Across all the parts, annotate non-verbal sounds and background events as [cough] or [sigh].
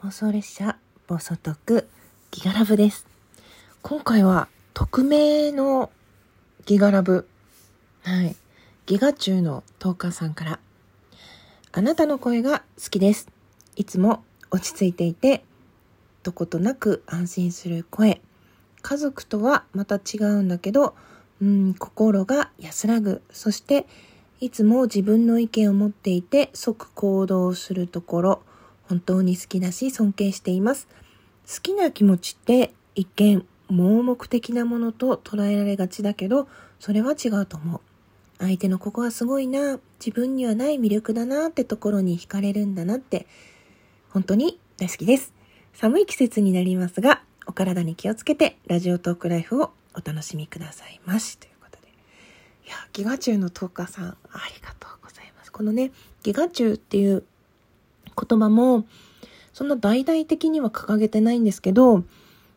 妄想列車暴走特ギガラブです。今回は匿名のギガラブ。はい。ギガ中のトーカーさんから。あなたの声が好きです。いつも落ち着いていてどことなく安心する声。家族とはまた違うんだけどうん心が安らぐ。そしていつも自分の意見を持っていて即行動するところ。本当に好きだし尊敬しています。好きな気持ちって一見盲目的なものと捉えられがちだけど、それは違うと思う。相手のここはすごいな、自分にはない魅力だなってところに惹かれるんだなって、本当に大好きです。寒い季節になりますが、お体に気をつけてラジオトークライフをお楽しみくださいまし。ということで。いや、ギガチュウのトーカーさん、ありがとうございます。このね、ギガチュウっていう言葉も、そんな大々的には掲げてないんですけど、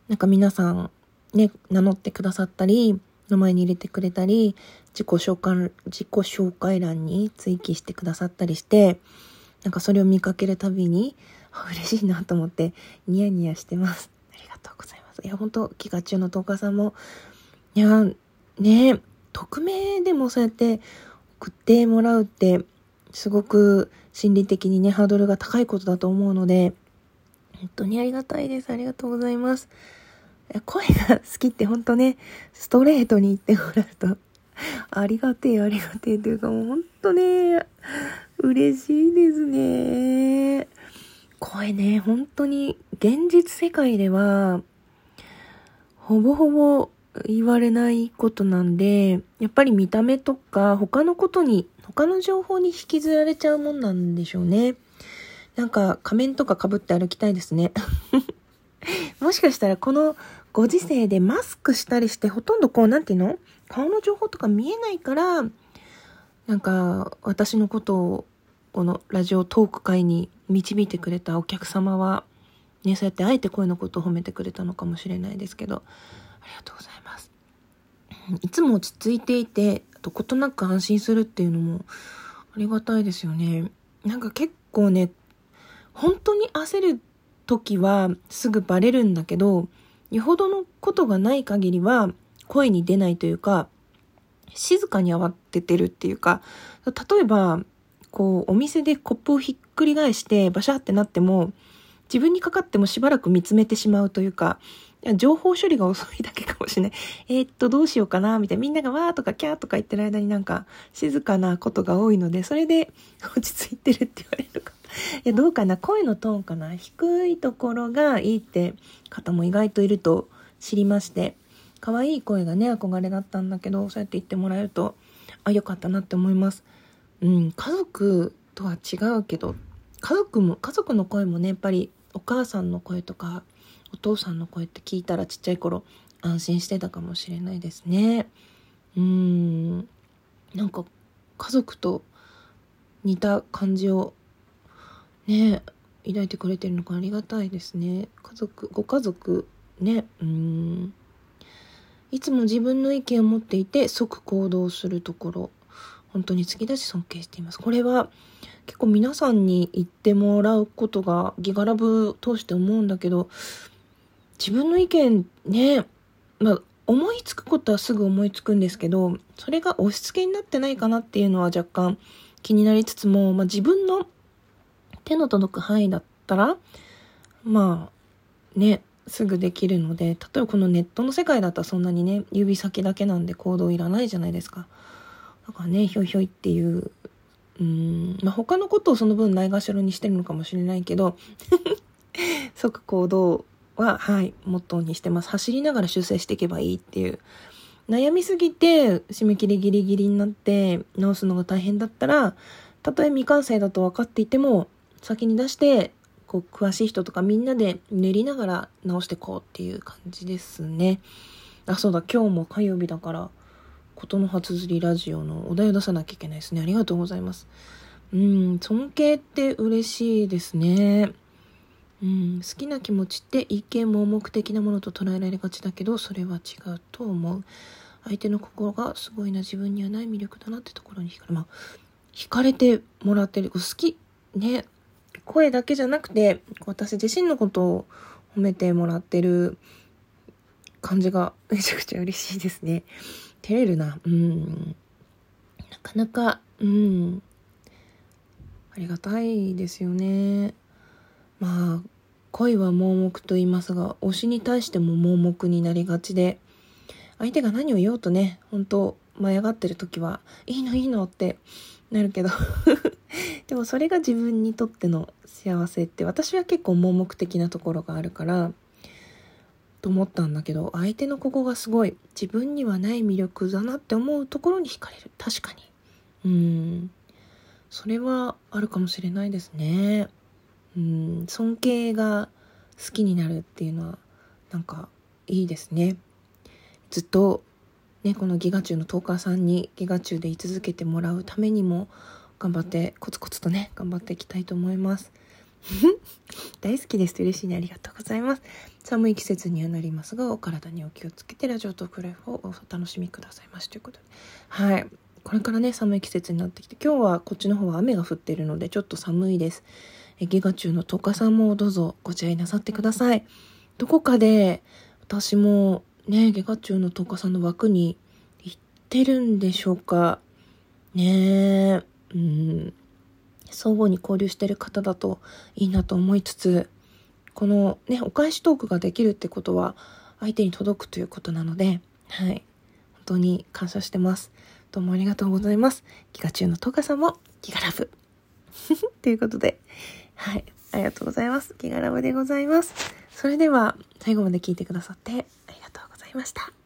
なんか皆さんね、名乗ってくださったり、名前に入れてくれたり、自己紹介、自己紹介欄に追記してくださったりして、なんかそれを見かけるたびに、嬉しいなと思ってニヤニヤしてます。ありがとうございます。いや、本当気が中の10日さんも、いや、ね、匿名でもそうやって送ってもらうって、すごく心理的にね、ハードルが高いことだと思うので、本当にありがたいです。ありがとうございます。声が好きって本当ね、ストレートに言ってもらうと、ありがてえ、ありがてえというかもう本当ね、嬉しいですね。声ね、本当に現実世界では、ほぼほぼ言われないことなんで、やっぱり見た目とか他のことに他の情報に引きずられちゃうもんなんでしょうね。なんか仮面とか被って歩きたいですね。[laughs] もしかしたらこのご時世でマスクしたりしてほとんどこう、なんていうの？顔の情報とか見えないから、なんか私のことをこのラジオトーク会に導いてくれたお客様は、ね、そうやってあえて声のことを褒めてくれたのかもしれないですけど、ありがとうございます。いつも落ち着いていて、どことなく安心するっていうのもありがたいですよね。なんか結構ね、本当に焦る時はすぐバレるんだけど、よほどのことがない限りは声に出ないというか、静かに慌ててるっていうか、例えば、こう、お店でコップをひっくり返してバシャってなっても、自分にかかってもしばらく見つめてしまうというか、情報処理が遅いだけかもしれない。[laughs] えー、っと、どうしようかな、みたいな。みんながわーとかキャーとか言ってる間になんか静かなことが多いので、それで [laughs] 落ち着いてるって言われるか。[laughs] いや、どうかな声のトーンかな低いところがいいって方も意外といると知りまして、可愛い声がね、憧れだったんだけど、そうやって言ってもらえると、あ、よかったなって思います。うん、家族とは違うけど、家族も、家族の声もね、やっぱりお母さんの声とか、お父さんの声って聞いたらちっちゃい頃安心してたかもしれないですね。うん。なんか家族と似た感じをね、抱いてくれてるのかありがたいですね。家族、ご家族ね、うん。いつも自分の意見を持っていて即行動するところ。本当に好きだし尊敬しています。これは結構皆さんに言ってもらうことがギガラブ通して思うんだけど、自分の意見ね、まあ、思いつくことはすぐ思いつくんですけど、それが押し付けになってないかなっていうのは若干気になりつつも、まあ、自分の手の届く範囲だったら、まあ、ね、すぐできるので、例えばこのネットの世界だったらそんなにね、指先だけなんで行動いらないじゃないですか。だからね、ひょいひょいっていう、うん、まあ、他のことをその分ないがしろにしてるのかもしれないけど、[laughs] 即行動は、はい、モットーにしてます。走りながら修正していけばいいっていう。悩みすぎて、締め切りギリギリになって直すのが大変だったら、たとえ未完成だと分かっていても、先に出して、こう、詳しい人とかみんなで練りながら直していこうっていう感じですね。あ、そうだ、今日も火曜日だから、ことの初釣りラジオのお題を出さなきゃいけないですね。ありがとうございます。うん、尊敬って嬉しいですね。うん、好きな気持ちって一見盲目的なものと捉えられがちだけどそれは違うと思う相手の心がすごいな自分にはない魅力だなってところに惹かれまあ惹かれてもらってる好きね声だけじゃなくて、私自身のことを褒めてもらってる感じがめちゃくちゃ嬉しいですね。照れるな。うん。なかなか、うん。ありがたいですよね。まあ、恋は盲目と言いますが、推しに対しても盲目になりがちで、相手が何を言おうとね、本当舞い上がってる時は、いいのいいのってなるけど [laughs] でもそれが自分にとっての幸せって私は結構盲目的なところがあるからと思ったんだけど相手のここがすごい自分にはない魅力だなって思うところに惹かれる。確かに。うん。それはあるかもしれないですね。うん。尊敬が好きになるっていうのはなんかいいですね。ずっとねこのギガチュウのトーカーさんにギガチュウで居続けてもらうためにも頑張ってコツコツとね頑張っていきたいと思います。[laughs] 大好きです。嬉しいね。ありがとうございます。寒い季節にはなりますがお体にお気をつけてラジオトークライフをお楽しみくださいましということで。はい。これからね寒い季節になってきて今日はこっちの方は雨が降っているのでちょっと寒いです。えギガ中の10日さんもどうぞご自愛なさってください。どこかで私もねゲガ中の10日さんの枠に行ってるんでしょうか。ね。えうん。相互に交流してる方だといいなと思いつつこのねお返しトークができるってことは相手に届くということなのではい。本当に感謝してます。どうもありがとうございます。ギガ中のトカさんもギガラブ。[laughs] ということではい。ありがとうございます。ギガラブでございます。それでは最後まで聞いてくださってありがとうございました。